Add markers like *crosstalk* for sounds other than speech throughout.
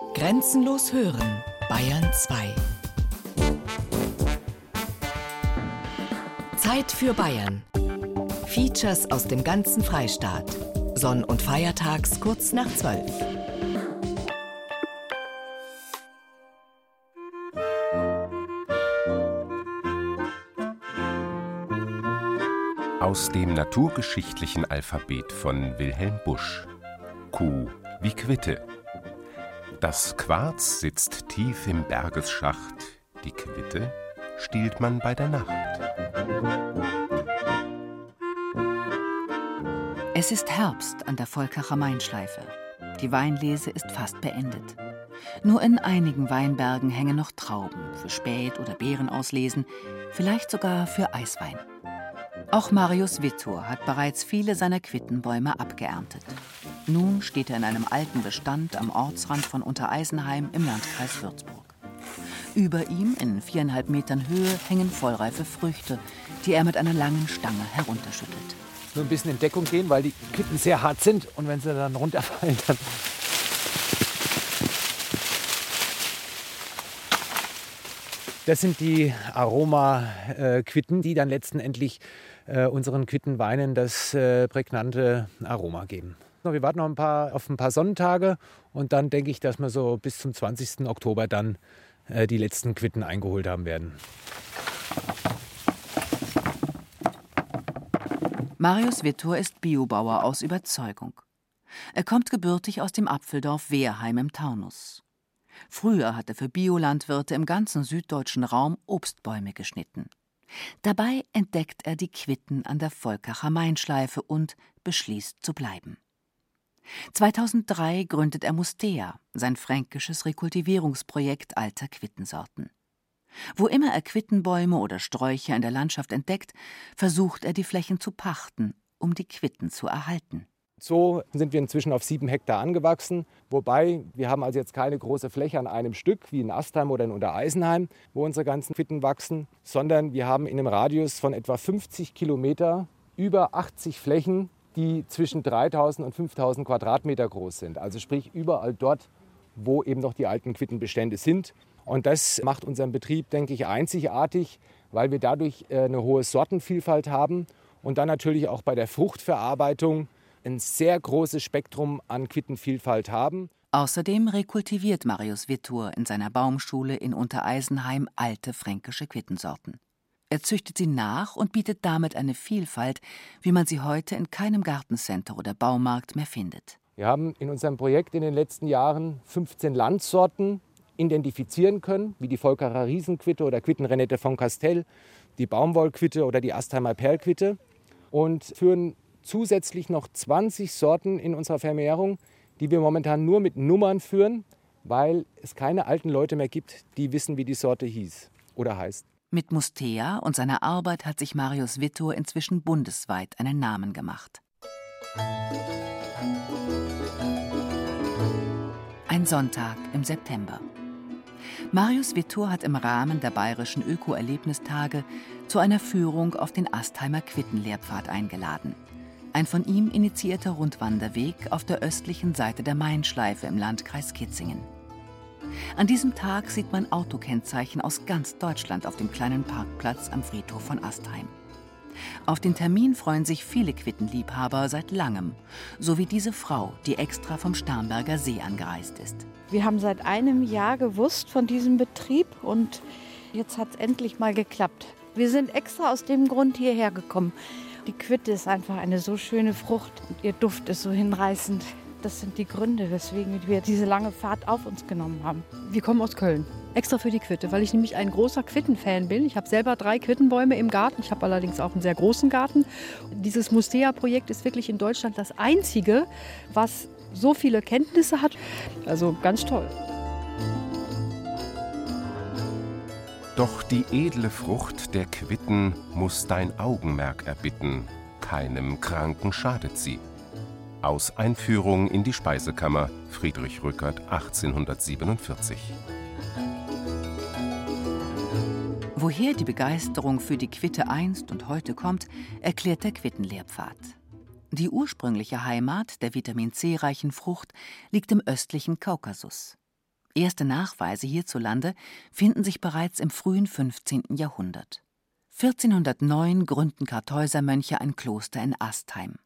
Grenzenlos hören, Bayern 2. Zeit für Bayern. Features aus dem ganzen Freistaat. Sonn- und Feiertags kurz nach 12. Aus dem naturgeschichtlichen Alphabet von Wilhelm Busch. Q wie Quitte. Das Quarz sitzt tief im Bergesschacht, die Quitte stiehlt man bei der Nacht. Es ist Herbst an der Volkacher Mainschleife. Die Weinlese ist fast beendet. Nur in einigen Weinbergen hängen noch Trauben für Spät- oder Beerenauslesen, vielleicht sogar für Eiswein. Auch Marius Wittur hat bereits viele seiner Quittenbäume abgeerntet. Nun steht er in einem alten Bestand am Ortsrand von Untereisenheim im Landkreis Würzburg. Über ihm, in viereinhalb Metern Höhe, hängen vollreife Früchte, die er mit einer langen Stange herunterschüttelt. Nur ein bisschen in Deckung gehen, weil die Quitten sehr hart sind und wenn sie dann runterfallen, dann. Das sind die Aroma-Quitten, die dann letztendlich äh, unseren Quittenweinen das äh, prägnante Aroma geben. Wir warten noch ein paar, auf ein paar Sonnentage und dann denke ich, dass wir so bis zum 20. Oktober dann äh, die letzten Quitten eingeholt haben werden. Marius Wittur ist Biobauer aus Überzeugung. Er kommt gebürtig aus dem Apfeldorf Wehrheim im Taunus. Früher hat er für Biolandwirte im ganzen süddeutschen Raum Obstbäume geschnitten. Dabei entdeckt er die Quitten an der Volkacher Mainschleife und beschließt zu bleiben. 2003 gründet er Mustea, sein fränkisches Rekultivierungsprojekt alter Quittensorten. Wo immer er Quittenbäume oder Sträucher in der Landschaft entdeckt, versucht er die Flächen zu pachten, um die Quitten zu erhalten. So sind wir inzwischen auf sieben Hektar angewachsen. Wobei wir haben also jetzt keine große Fläche an einem Stück wie in Astheim oder in Untereisenheim, wo unsere ganzen Quitten wachsen, sondern wir haben in einem Radius von etwa 50 Kilometer über 80 Flächen, die zwischen 3000 und 5000 Quadratmeter groß sind. Also sprich überall dort, wo eben noch die alten Quittenbestände sind. Und das macht unseren Betrieb, denke ich, einzigartig, weil wir dadurch äh, eine hohe Sortenvielfalt haben und dann natürlich auch bei der Fruchtverarbeitung ein sehr großes Spektrum an Quittenvielfalt haben. Außerdem rekultiviert Marius Wittur in seiner Baumschule in Untereisenheim alte fränkische Quittensorten. Er züchtet sie nach und bietet damit eine Vielfalt, wie man sie heute in keinem Gartencenter oder Baumarkt mehr findet. Wir haben in unserem Projekt in den letzten Jahren 15 Landsorten identifizieren können, wie die Volkerer Riesenquitte oder Quittenrenette von Castell, die Baumwollquitte oder die Astheimer Perlquitte und führen zusätzlich noch 20 Sorten in unserer Vermehrung, die wir momentan nur mit Nummern führen, weil es keine alten Leute mehr gibt, die wissen, wie die Sorte hieß oder heißt. Mit Mustea und seiner Arbeit hat sich Marius Wittor inzwischen bundesweit einen Namen gemacht. Ein Sonntag im September. Marius Wittor hat im Rahmen der bayerischen Öko-Erlebnistage zu einer Führung auf den Astheimer Quittenlehrpfad eingeladen. Ein von ihm initiierter Rundwanderweg auf der östlichen Seite der Mainschleife im Landkreis Kitzingen. An diesem Tag sieht man Autokennzeichen aus ganz Deutschland auf dem kleinen Parkplatz am Friedhof von Astheim. Auf den Termin freuen sich viele Quittenliebhaber seit langem, so wie diese Frau, die extra vom Starnberger See angereist ist. Wir haben seit einem Jahr gewusst von diesem Betrieb und jetzt hat es endlich mal geklappt. Wir sind extra aus dem Grund hierher gekommen. Die Quitte ist einfach eine so schöne Frucht und ihr Duft ist so hinreißend. Das sind die Gründe, weswegen wir diese lange Fahrt auf uns genommen haben. Wir kommen aus Köln. Extra für die Quitte, weil ich nämlich ein großer Quittenfan bin. Ich habe selber drei Quittenbäume im Garten. Ich habe allerdings auch einen sehr großen Garten. Dieses Mustea-Projekt ist wirklich in Deutschland das einzige, was so viele Kenntnisse hat. Also ganz toll. Doch die edle Frucht der Quitten muss dein Augenmerk erbitten, keinem Kranken schadet sie. Aus Einführung in die Speisekammer Friedrich Rückert 1847. Woher die Begeisterung für die Quitte einst und heute kommt, erklärt der Quittenlehrpfad. Die ursprüngliche Heimat der Vitamin C-reichen Frucht liegt im östlichen Kaukasus. Erste Nachweise hierzulande finden sich bereits im frühen 15. Jahrhundert. 1409 gründen Kartäusermönche ein Kloster in Astheim.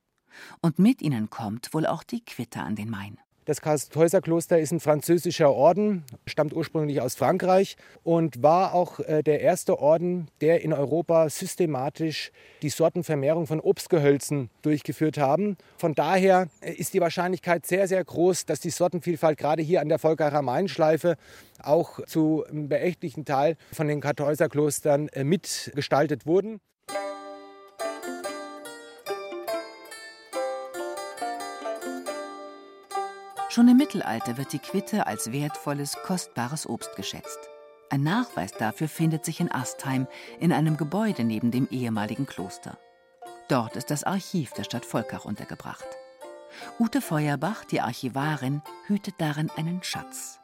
Und mit ihnen kommt wohl auch die Quitte an den Main. Das Kartäuserkloster ist ein französischer Orden, stammt ursprünglich aus Frankreich und war auch äh, der erste Orden, der in Europa systematisch die Sortenvermehrung von Obstgehölzen durchgeführt haben. Von daher äh, ist die Wahrscheinlichkeit sehr, sehr groß, dass die Sortenvielfalt gerade hier an der Volkacher Mainschleife auch zu einem beachtlichen Teil von den Kartäuserklostern äh, mitgestaltet wurden. Schon im Mittelalter wird die Quitte als wertvolles, kostbares Obst geschätzt. Ein Nachweis dafür findet sich in Astheim in einem Gebäude neben dem ehemaligen Kloster. Dort ist das Archiv der Stadt Volkach untergebracht. Ute Feuerbach, die Archivarin, hütet darin einen Schatz.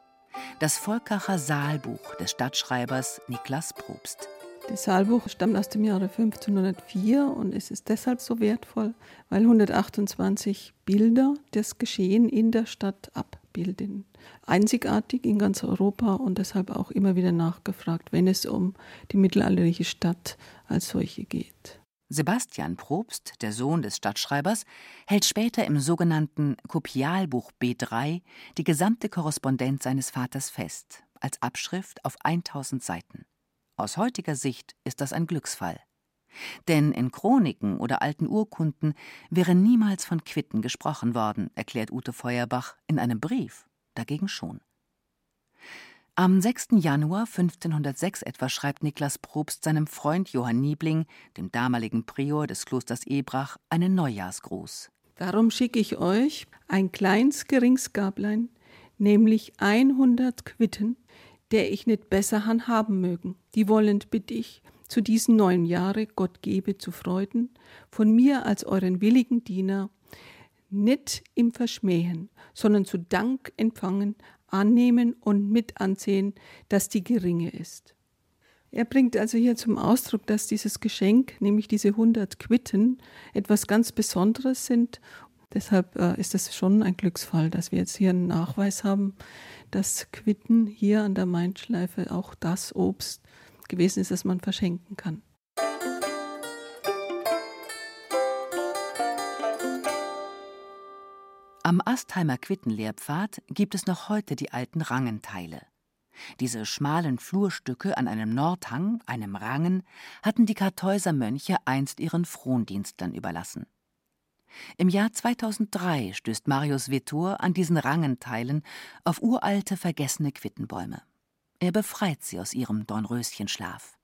Das Volkacher Saalbuch des Stadtschreibers Niklas Probst. Das Saalbuch stammt aus dem Jahre 1504 und es ist deshalb so wertvoll, weil 128 Bilder das Geschehen in der Stadt abbilden. Einzigartig in ganz Europa und deshalb auch immer wieder nachgefragt, wenn es um die mittelalterliche Stadt als solche geht. Sebastian Probst, der Sohn des Stadtschreibers, hält später im sogenannten Kopialbuch B3 die gesamte Korrespondenz seines Vaters fest, als Abschrift auf 1000 Seiten. Aus heutiger Sicht ist das ein Glücksfall. Denn in Chroniken oder alten Urkunden wäre niemals von Quitten gesprochen worden, erklärt Ute Feuerbach in einem Brief, dagegen schon. Am 6. Januar 1506 etwa schreibt Niklas Probst seinem Freund Johann Niebling, dem damaligen Prior des Klosters Ebrach, einen Neujahrsgruß. Darum schicke ich euch ein kleins Geringsgablein, nämlich 100 Quitten, der ich nicht besser han haben mögen. Die wollend bitte ich, zu diesen neuen Jahre Gott gebe zu Freuden, von mir als euren willigen Diener, nicht im Verschmähen, sondern zu Dank empfangen, annehmen und mit ansehen, dass die geringe ist. Er bringt also hier zum Ausdruck, dass dieses Geschenk, nämlich diese 100 Quitten, etwas ganz Besonderes sind. Deshalb äh, ist es schon ein Glücksfall, dass wir jetzt hier einen Nachweis haben, dass Quitten hier an der Mainschleife auch das Obst gewesen ist, das man verschenken kann. Am Astheimer Quittenlehrpfad gibt es noch heute die alten Rangenteile. Diese schmalen Flurstücke an einem Nordhang, einem Rangen, hatten die Kartäuser Mönche einst ihren Frondienstlern überlassen. Im Jahr 2003 stößt Marius Vettur an diesen Rangenteilen auf uralte, vergessene Quittenbäume. Er befreit sie aus ihrem Dornröschenschlaf.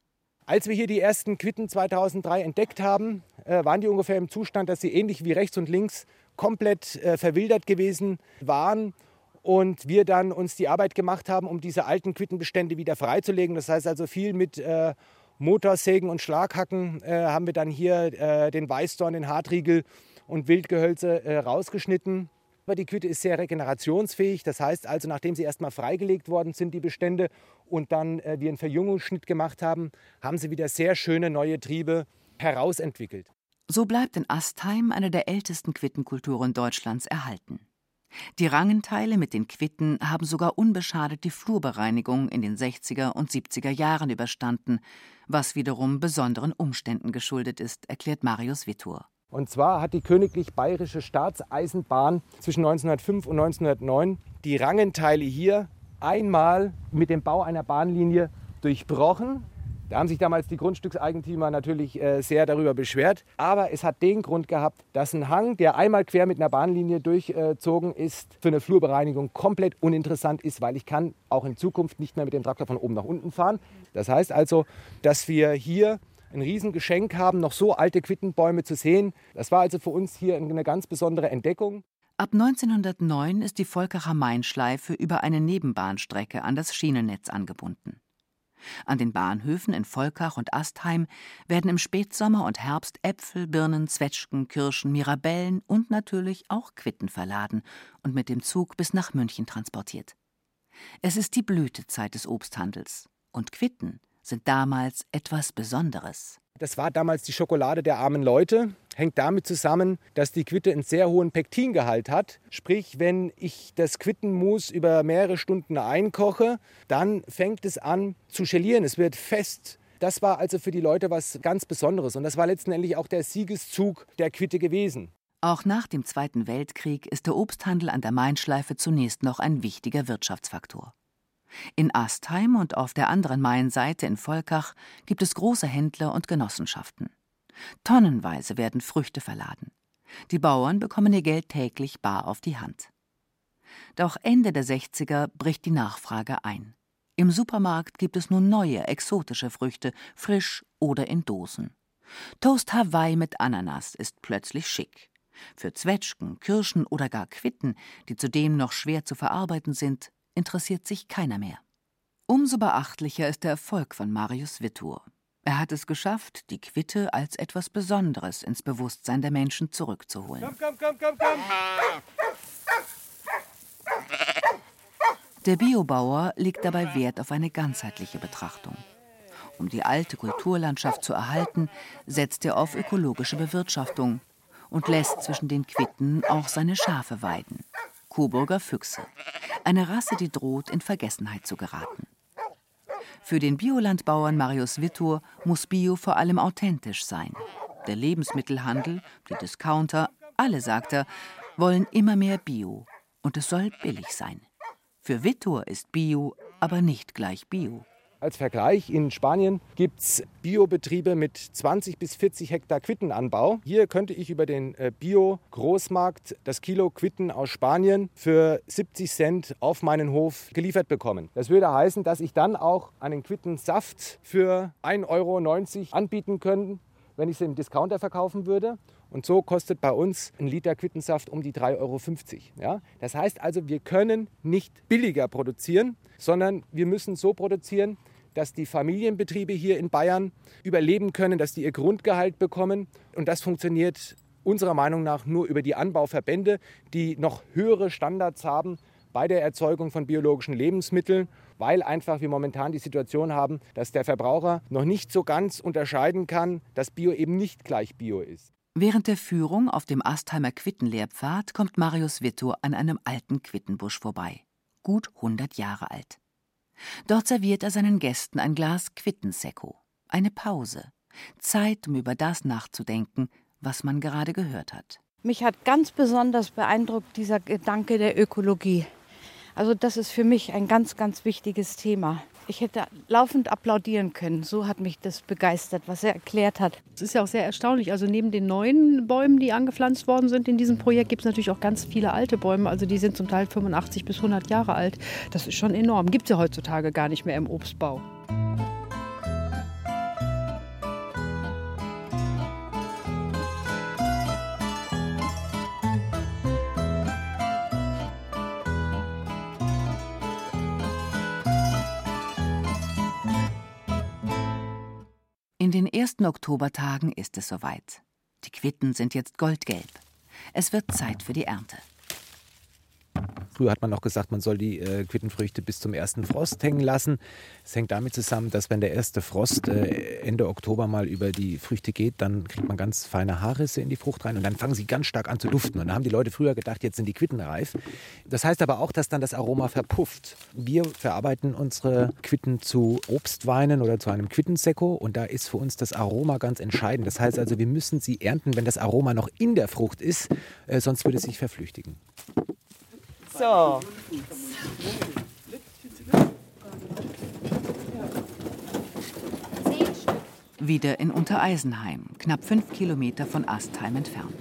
Als wir hier die ersten Quitten 2003 entdeckt haben, äh, waren die ungefähr im Zustand, dass sie ähnlich wie rechts und links komplett äh, verwildert gewesen waren und wir dann uns die Arbeit gemacht haben, um diese alten Quittenbestände wieder freizulegen. Das heißt also viel mit äh, Motorsägen und Schlaghacken äh, haben wir dann hier äh, den Weißdorn, den Hartriegel und Wildgehölze äh, rausgeschnitten. Aber die Quitte ist sehr regenerationsfähig. Das heißt also, nachdem sie erstmal freigelegt worden sind, die Bestände, und dann äh, wir einen Verjüngungsschnitt gemacht haben, haben sie wieder sehr schöne neue Triebe herausentwickelt. So bleibt in Astheim eine der ältesten Quittenkulturen Deutschlands erhalten. Die Rangenteile mit den Quitten haben sogar unbeschadet die Flurbereinigung in den 60er und 70er Jahren überstanden, was wiederum besonderen Umständen geschuldet ist, erklärt Marius Wittur. Und zwar hat die Königlich Bayerische Staatseisenbahn zwischen 1905 und 1909 die Rangenteile hier einmal mit dem Bau einer Bahnlinie durchbrochen. Da haben sich damals die Grundstückseigentümer natürlich äh, sehr darüber beschwert. Aber es hat den Grund gehabt, dass ein Hang, der einmal quer mit einer Bahnlinie durchzogen ist, für eine Flurbereinigung komplett uninteressant ist, weil ich kann auch in Zukunft nicht mehr mit dem Traktor von oben nach unten fahren. Das heißt also, dass wir hier ein Riesengeschenk haben, noch so alte Quittenbäume zu sehen. Das war also für uns hier eine ganz besondere Entdeckung. Ab 1909 ist die Volkacher Mainschleife über eine Nebenbahnstrecke an das Schienennetz angebunden. An den Bahnhöfen in Volkach und Astheim werden im Spätsommer und Herbst Äpfel, Birnen, Zwetschgen, Kirschen, Mirabellen und natürlich auch Quitten verladen und mit dem Zug bis nach München transportiert. Es ist die Blütezeit des Obsthandels und Quitten sind damals etwas Besonderes. Das war damals die Schokolade der armen Leute. Hängt damit zusammen, dass die Quitte einen sehr hohen Pektingehalt hat. Sprich, wenn ich das Quittenmus über mehrere Stunden einkoche, dann fängt es an zu gelieren. Es wird fest. Das war also für die Leute was ganz Besonderes. Und das war letztendlich auch der Siegeszug der Quitte gewesen. Auch nach dem Zweiten Weltkrieg ist der Obsthandel an der Mainschleife zunächst noch ein wichtiger Wirtschaftsfaktor. In Astheim und auf der anderen Mainseite in Volkach gibt es große Händler und Genossenschaften. Tonnenweise werden Früchte verladen. Die Bauern bekommen ihr Geld täglich bar auf die Hand. Doch Ende der 60er bricht die Nachfrage ein. Im Supermarkt gibt es nun neue, exotische Früchte, frisch oder in Dosen. Toast Hawaii mit Ananas ist plötzlich schick. Für Zwetschgen, Kirschen oder gar Quitten, die zudem noch schwer zu verarbeiten sind, interessiert sich keiner mehr. Umso beachtlicher ist der Erfolg von Marius Wittur. Er hat es geschafft, die Quitte als etwas Besonderes ins Bewusstsein der Menschen zurückzuholen. Komm, komm, komm, der Biobauer legt dabei Wert auf eine ganzheitliche Betrachtung. Um die alte Kulturlandschaft zu erhalten, setzt er auf ökologische Bewirtschaftung und lässt zwischen den Quitten auch seine Schafe weiden. Coburger Füchse. Eine Rasse, die droht, in Vergessenheit zu geraten. Für den Biolandbauern Marius Wittur muss Bio vor allem authentisch sein. Der Lebensmittelhandel, die Discounter, alle, sagt er, wollen immer mehr Bio. Und es soll billig sein. Für Wittur ist Bio aber nicht gleich Bio. Als Vergleich, in Spanien gibt es Biobetriebe mit 20 bis 40 Hektar Quittenanbau. Hier könnte ich über den äh, Bio-Großmarkt das Kilo Quitten aus Spanien für 70 Cent auf meinen Hof geliefert bekommen. Das würde heißen, dass ich dann auch einen Quittensaft für 1,90 Euro anbieten könnte, wenn ich es im Discounter verkaufen würde. Und so kostet bei uns ein Liter Quittensaft um die 3,50 Euro. Ja? Das heißt also, wir können nicht billiger produzieren, sondern wir müssen so produzieren, dass die Familienbetriebe hier in Bayern überleben können, dass die ihr Grundgehalt bekommen. Und das funktioniert unserer Meinung nach nur über die Anbauverbände, die noch höhere Standards haben bei der Erzeugung von biologischen Lebensmitteln, weil einfach wir momentan die Situation haben, dass der Verbraucher noch nicht so ganz unterscheiden kann, dass Bio eben nicht gleich Bio ist. Während der Führung auf dem Astheimer Quittenlehrpfad kommt Marius Wittor an einem alten Quittenbusch vorbei gut 100 Jahre alt. Dort serviert er seinen Gästen ein Glas Quittensekko, eine Pause, Zeit, um über das nachzudenken, was man gerade gehört hat. Mich hat ganz besonders beeindruckt dieser Gedanke der Ökologie. Also das ist für mich ein ganz, ganz wichtiges Thema. Ich hätte laufend applaudieren können. So hat mich das begeistert, was er erklärt hat. Es ist ja auch sehr erstaunlich. Also neben den neuen Bäumen, die angepflanzt worden sind in diesem Projekt, gibt es natürlich auch ganz viele alte Bäume. Also die sind zum Teil 85 bis 100 Jahre alt. Das ist schon enorm. Gibt es ja heutzutage gar nicht mehr im Obstbau. In den ersten Oktobertagen ist es soweit. Die Quitten sind jetzt goldgelb. Es wird Zeit für die Ernte. Früher hat man noch gesagt, man soll die äh, Quittenfrüchte bis zum ersten Frost hängen lassen. Es hängt damit zusammen, dass wenn der erste Frost äh, Ende Oktober mal über die Früchte geht, dann kriegt man ganz feine Haarrisse in die Frucht rein und dann fangen sie ganz stark an zu duften. Und da haben die Leute früher gedacht, jetzt sind die Quitten reif. Das heißt aber auch, dass dann das Aroma verpufft. Wir verarbeiten unsere Quitten zu Obstweinen oder zu einem Quittensekko und da ist für uns das Aroma ganz entscheidend. Das heißt also, wir müssen sie ernten, wenn das Aroma noch in der Frucht ist, äh, sonst würde es sich verflüchtigen. So. Wieder in Untereisenheim, knapp fünf Kilometer von Astheim entfernt.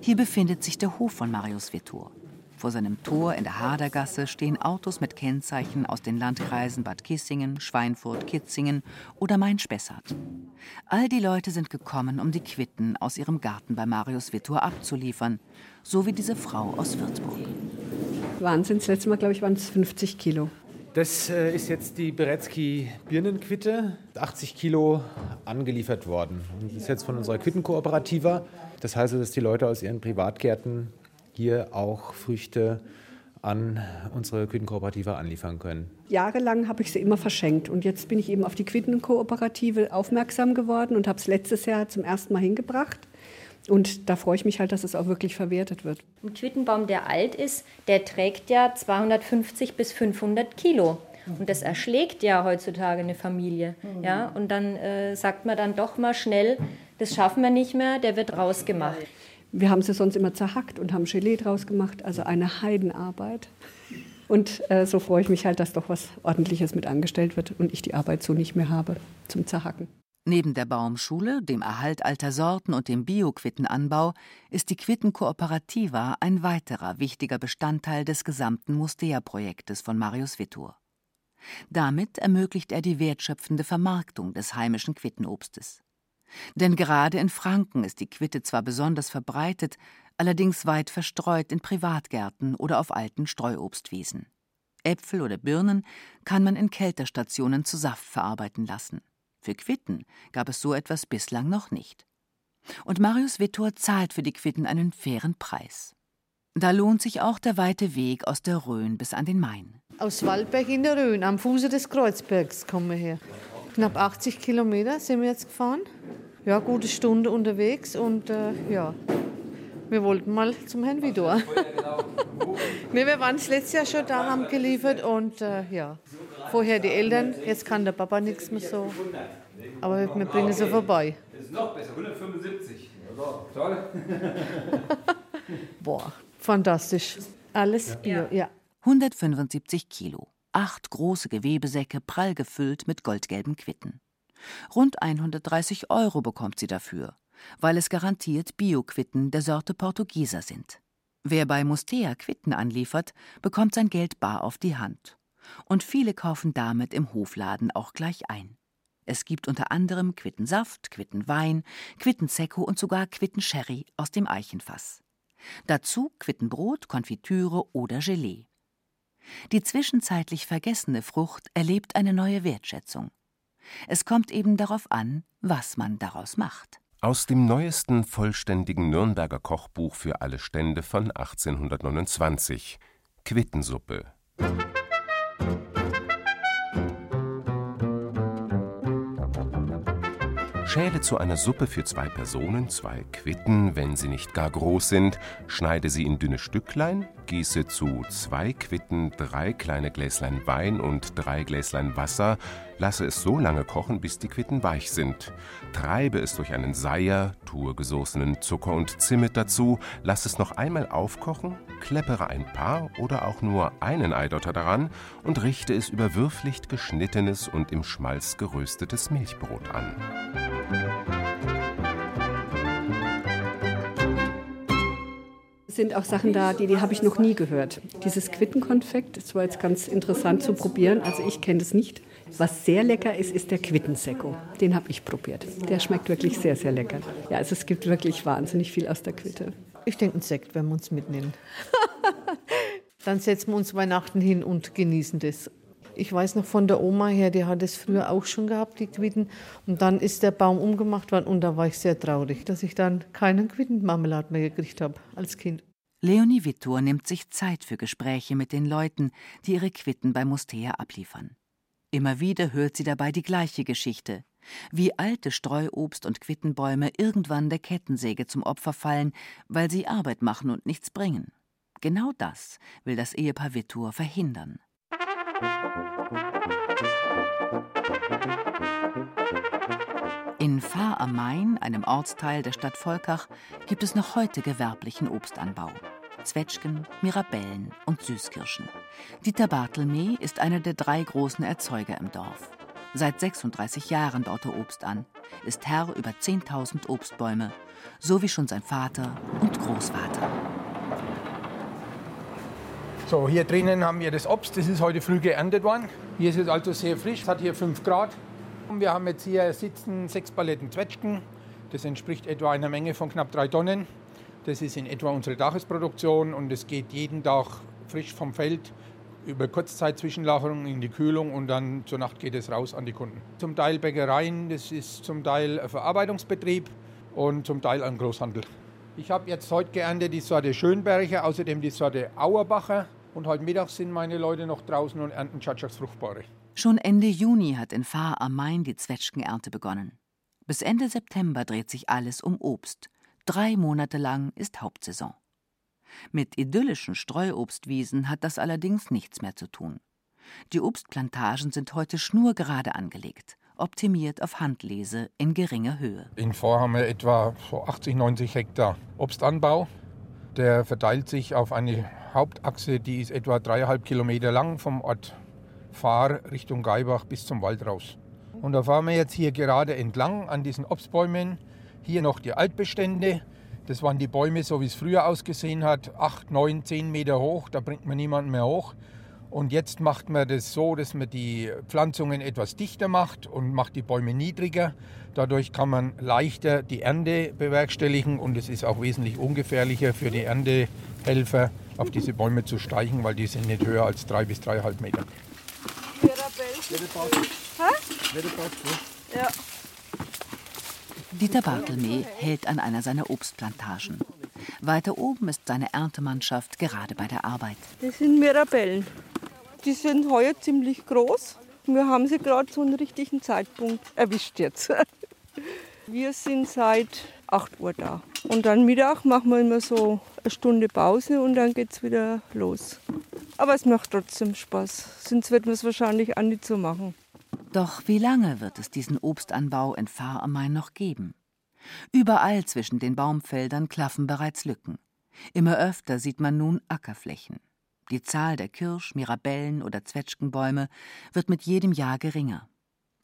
Hier befindet sich der Hof von Marius Wittur. Vor seinem Tor in der Hadergasse stehen Autos mit Kennzeichen aus den Landkreisen Bad Kissingen, Schweinfurt, Kitzingen oder Main-Spessart. All die Leute sind gekommen, um die Quitten aus ihrem Garten bei Marius Wittur abzuliefern, so wie diese Frau aus Würzburg. Wahnsinn, das letzte Mal, glaube ich, waren es 50 Kilo. Das äh, ist jetzt die Beretzky Birnenquitte, 80 Kilo angeliefert worden. Und das ist jetzt von unserer Quittenkooperativa. Das heißt, dass die Leute aus ihren Privatgärten hier auch Früchte an unsere Quittenkooperative anliefern können. Jahrelang habe ich sie immer verschenkt und jetzt bin ich eben auf die Quittenkooperative aufmerksam geworden und habe es letztes Jahr zum ersten Mal hingebracht. Und da freue ich mich halt, dass es auch wirklich verwertet wird. Ein Quittenbaum, der alt ist, der trägt ja 250 bis 500 Kilo. Und das erschlägt ja heutzutage eine Familie. Ja? Und dann äh, sagt man dann doch mal schnell, das schaffen wir nicht mehr, der wird rausgemacht. Wir haben sie sonst immer zerhackt und haben Gelee draus gemacht, also eine Heidenarbeit. Und äh, so freue ich mich halt, dass doch was Ordentliches mit angestellt wird und ich die Arbeit so nicht mehr habe zum Zerhacken. Neben der Baumschule, dem Erhalt alter Sorten und dem Bio-Quittenanbau ist die Quittenkooperativa ein weiterer wichtiger Bestandteil des gesamten Mustea-Projektes von Marius Wittur. Damit ermöglicht er die wertschöpfende Vermarktung des heimischen Quittenobstes. Denn gerade in Franken ist die Quitte zwar besonders verbreitet, allerdings weit verstreut in Privatgärten oder auf alten Streuobstwiesen. Äpfel oder Birnen kann man in Kälterstationen zu Saft verarbeiten lassen. Für Quitten gab es so etwas bislang noch nicht. Und Marius Wittor zahlt für die Quitten einen fairen Preis. Da lohnt sich auch der weite Weg aus der Rhön bis an den Main. Aus Waldberg in der Rhön, am Fuße des Kreuzbergs kommen wir her. Knapp 80 Kilometer sind wir jetzt gefahren. Ja, gute Stunde unterwegs und äh, ja, wir wollten mal zum Herrn Vidor. *laughs* nee, wir waren das letzte Jahr schon da, haben geliefert und äh, ja, vorher die Eltern, jetzt kann der Papa nichts mehr so. Aber wir bringen sie vorbei. Das ist noch besser, 175. toll. *laughs* Boah, fantastisch. Alles Bio, ja. 175 Kilo. Acht große Gewebesäcke prall gefüllt mit goldgelben Quitten. Rund 130 Euro bekommt sie dafür, weil es garantiert Bio-Quitten der Sorte Portugieser sind. Wer bei Mustea Quitten anliefert, bekommt sein Geld bar auf die Hand. Und viele kaufen damit im Hofladen auch gleich ein. Es gibt unter anderem Quittensaft, Quittenwein, Quittenzecco und sogar Quittensherry aus dem Eichenfass. Dazu Quittenbrot, Konfitüre oder Gelee. Die zwischenzeitlich vergessene Frucht erlebt eine neue Wertschätzung. Es kommt eben darauf an, was man daraus macht. Aus dem neuesten vollständigen Nürnberger Kochbuch für alle Stände von 1829 Quittensuppe. Schäle zu einer Suppe für zwei Personen zwei Quitten, wenn sie nicht gar groß sind, schneide sie in dünne Stücklein, gieße zu zwei Quitten drei kleine Gläslein Wein und drei Gläslein Wasser, lasse es so lange kochen, bis die Quitten weich sind. Treibe es durch einen Seier, tue gesoßenen Zucker und Zimt dazu, lasse es noch einmal aufkochen, kleppere ein paar oder auch nur einen Eidotter daran und richte es über würflicht geschnittenes und im Schmalz geröstetes Milchbrot an. Es sind auch Sachen da, die, die habe ich noch nie gehört. Dieses Quittenkonfekt, das war jetzt ganz interessant zu probieren. Also ich kenne es nicht. Was sehr lecker ist, ist der Quittensecco. Den habe ich probiert. Der schmeckt wirklich sehr, sehr lecker. Ja, also es gibt wirklich wahnsinnig viel aus der Quitte. Ich denke, ein Sekt, wenn wir uns mitnehmen. Dann setzen wir uns Weihnachten hin und genießen das. Ich weiß noch von der Oma her, die hat es früher auch schon gehabt, die Quitten. Und dann ist der Baum umgemacht worden und da war ich sehr traurig, dass ich dann keinen Quittenmarmelade mehr gekriegt habe als Kind. Leonie Wittor nimmt sich Zeit für Gespräche mit den Leuten, die ihre Quitten bei Mustea abliefern. Immer wieder hört sie dabei die gleiche Geschichte, wie alte Streuobst- und Quittenbäume irgendwann der Kettensäge zum Opfer fallen, weil sie Arbeit machen und nichts bringen. Genau das will das Ehepaar Wittur verhindern. In Fahr am Main, einem Ortsteil der Stadt Volkach, gibt es noch heute gewerblichen Obstanbau. Zwetschgen, Mirabellen und Süßkirschen. Dieter Bartelmee ist einer der drei großen Erzeuger im Dorf. Seit 36 Jahren baut er Obst an, ist Herr über 10.000 Obstbäume, so wie schon sein Vater und Großvater. So, hier drinnen haben wir das Obst, das ist heute früh geerntet worden. Hier ist es also sehr frisch, es hat hier 5 Grad. Wir haben jetzt hier sitzen sechs Paletten Zwetschgen. Das entspricht etwa einer Menge von knapp drei Tonnen. Das ist in etwa unsere Tagesproduktion und es geht jeden Tag frisch vom Feld über Kurzzeit-Zwischenlagerung in die Kühlung und dann zur Nacht geht es raus an die Kunden. Zum Teil Bäckereien, das ist zum Teil ein Verarbeitungsbetrieb und zum Teil ein Großhandel. Ich habe jetzt heute geerntet die Sorte Schönberger, außerdem die Sorte Auerbacher Und halt mittags sind meine Leute noch draußen und ernten Tschatschaks Fruchtbare. Schon Ende Juni hat in Fahr am Main die Zwetschgenernte begonnen. Bis Ende September dreht sich alles um Obst. Drei Monate lang ist Hauptsaison. Mit idyllischen Streuobstwiesen hat das allerdings nichts mehr zu tun. Die Obstplantagen sind heute schnurgerade angelegt, optimiert auf Handlese in geringer Höhe. In Fahr haben wir etwa so 80, 90 Hektar Obstanbau. Der verteilt sich auf eine Hauptachse, die ist etwa dreieinhalb Kilometer lang vom Ort Fahr Richtung Geibach bis zum Wald raus. Und da fahren wir jetzt hier gerade entlang an diesen Obstbäumen. Hier noch die Altbestände. Das waren die Bäume, so wie es früher ausgesehen hat, 8, 9, 10 Meter hoch. Da bringt man niemanden mehr hoch. Und jetzt macht man das so, dass man die Pflanzungen etwas dichter macht und macht die Bäume niedriger. Dadurch kann man leichter die Ernte bewerkstelligen und es ist auch wesentlich ungefährlicher für die Erntehelfer, auf diese Bäume zu steigen, weil die sind nicht höher als drei bis dreieinhalb Meter. Ja. Dieter Bartelmee hält an einer seiner Obstplantagen. Weiter oben ist seine Erntemannschaft gerade bei der Arbeit. Das sind Mirabellen. Die sind heuer ziemlich groß. Wir haben sie gerade zu einem richtigen Zeitpunkt erwischt jetzt. *laughs* Wir sind seit 8 Uhr da. Und dann Mittag machen wir immer so eine Stunde Pause und dann geht es wieder los. Aber es macht trotzdem Spaß. Sonst wird man es wahrscheinlich auch nicht so machen. Doch wie lange wird es diesen Obstanbau in Fahr am Main noch geben? Überall zwischen den Baumfeldern klaffen bereits Lücken. Immer öfter sieht man nun Ackerflächen. Die Zahl der Kirsch-, Mirabellen- oder Zwetschgenbäume wird mit jedem Jahr geringer.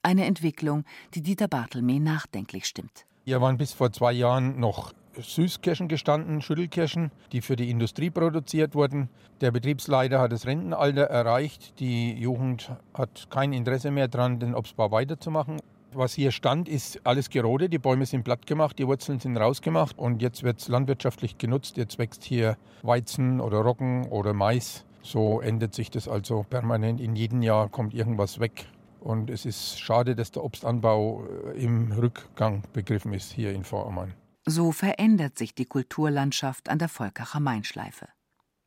Eine Entwicklung, die Dieter Bartelmee nachdenklich stimmt. Hier waren bis vor zwei Jahren noch Süßkirschen gestanden, Schüttelkirschen, die für die Industrie produziert wurden. Der Betriebsleiter hat das Rentenalter erreicht. Die Jugend hat kein Interesse mehr daran, den Obstbau weiterzumachen. Was hier stand, ist alles gerodet. Die Bäume sind platt gemacht, die Wurzeln sind rausgemacht und jetzt wird es landwirtschaftlich genutzt. Jetzt wächst hier Weizen oder Roggen oder Mais. So ändert sich das also permanent. In jedem Jahr kommt irgendwas weg. Und es ist schade, dass der Obstanbau äh, im Rückgang begriffen ist hier in Vorarlberg. So verändert sich die Kulturlandschaft an der Volkacher Mainschleife.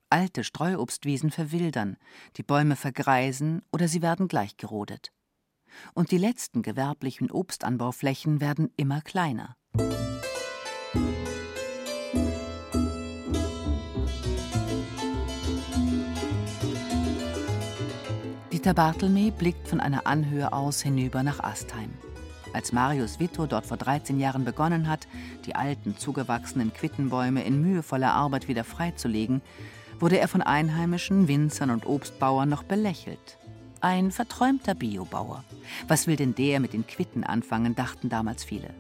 Alte Streuobstwiesen verwildern, die Bäume vergreisen oder sie werden gleichgerodet. Und die letzten gewerblichen Obstanbauflächen werden immer kleiner. Dieter Bartelmee blickt von einer Anhöhe aus hinüber nach Astheim. Als Marius Witto dort vor 13 Jahren begonnen hat, die alten, zugewachsenen Quittenbäume in mühevoller Arbeit wieder freizulegen, wurde er von einheimischen Winzern und Obstbauern noch belächelt. Ein verträumter Biobauer. Was will denn der mit den Quitten anfangen, dachten damals viele.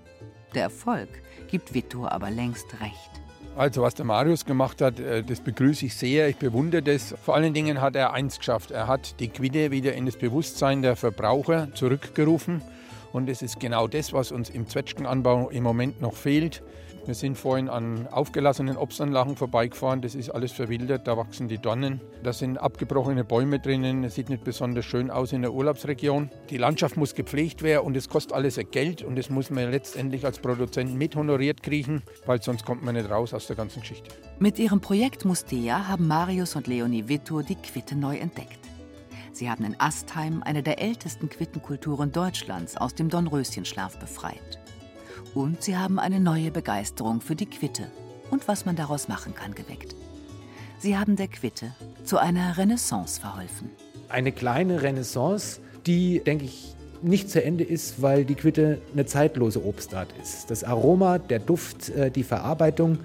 Der Erfolg gibt Witto aber längst recht. Also was der Marius gemacht hat, äh, das begrüße ich sehr, ich bewundere das. Vor allen Dingen hat er eins geschafft, er hat die Quitte wieder in das Bewusstsein der Verbraucher zurückgerufen. Und es ist genau das, was uns im Zwetschgenanbau im Moment noch fehlt. Wir sind vorhin an aufgelassenen Obstanlagen vorbeigefahren. Das ist alles verwildert, da wachsen die Dornen. Da sind abgebrochene Bäume drinnen. Es sieht nicht besonders schön aus in der Urlaubsregion. Die Landschaft muss gepflegt werden und es kostet alles Geld. Und das muss man letztendlich als Produzent mit honoriert kriegen, weil sonst kommt man nicht raus aus der ganzen Geschichte. Mit ihrem Projekt Mustea haben Marius und Leonie Wittur die Quitte neu entdeckt. Sie haben in Astheim eine der ältesten Quittenkulturen Deutschlands aus dem Dornröschenschlaf befreit. Und sie haben eine neue Begeisterung für die Quitte und was man daraus machen kann geweckt. Sie haben der Quitte zu einer Renaissance verholfen. Eine kleine Renaissance, die, denke ich, nicht zu Ende ist, weil die Quitte eine zeitlose Obstart ist. Das Aroma, der Duft, äh, die Verarbeitung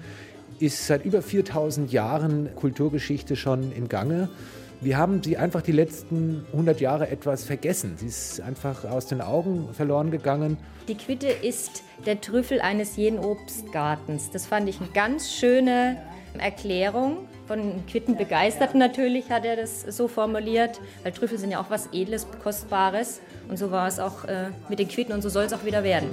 ist seit über 4000 Jahren Kulturgeschichte schon im Gange. Wir haben sie einfach die letzten 100 Jahre etwas vergessen. Sie ist einfach aus den Augen verloren gegangen. Die Quitte ist der Trüffel eines jeden Obstgartens. Das fand ich eine ganz schöne Erklärung. Von Quittenbegeisterten natürlich hat er das so formuliert, weil Trüffel sind ja auch was Edles, Kostbares. Und so war es auch äh, mit den Quitten und so soll es auch wieder werden.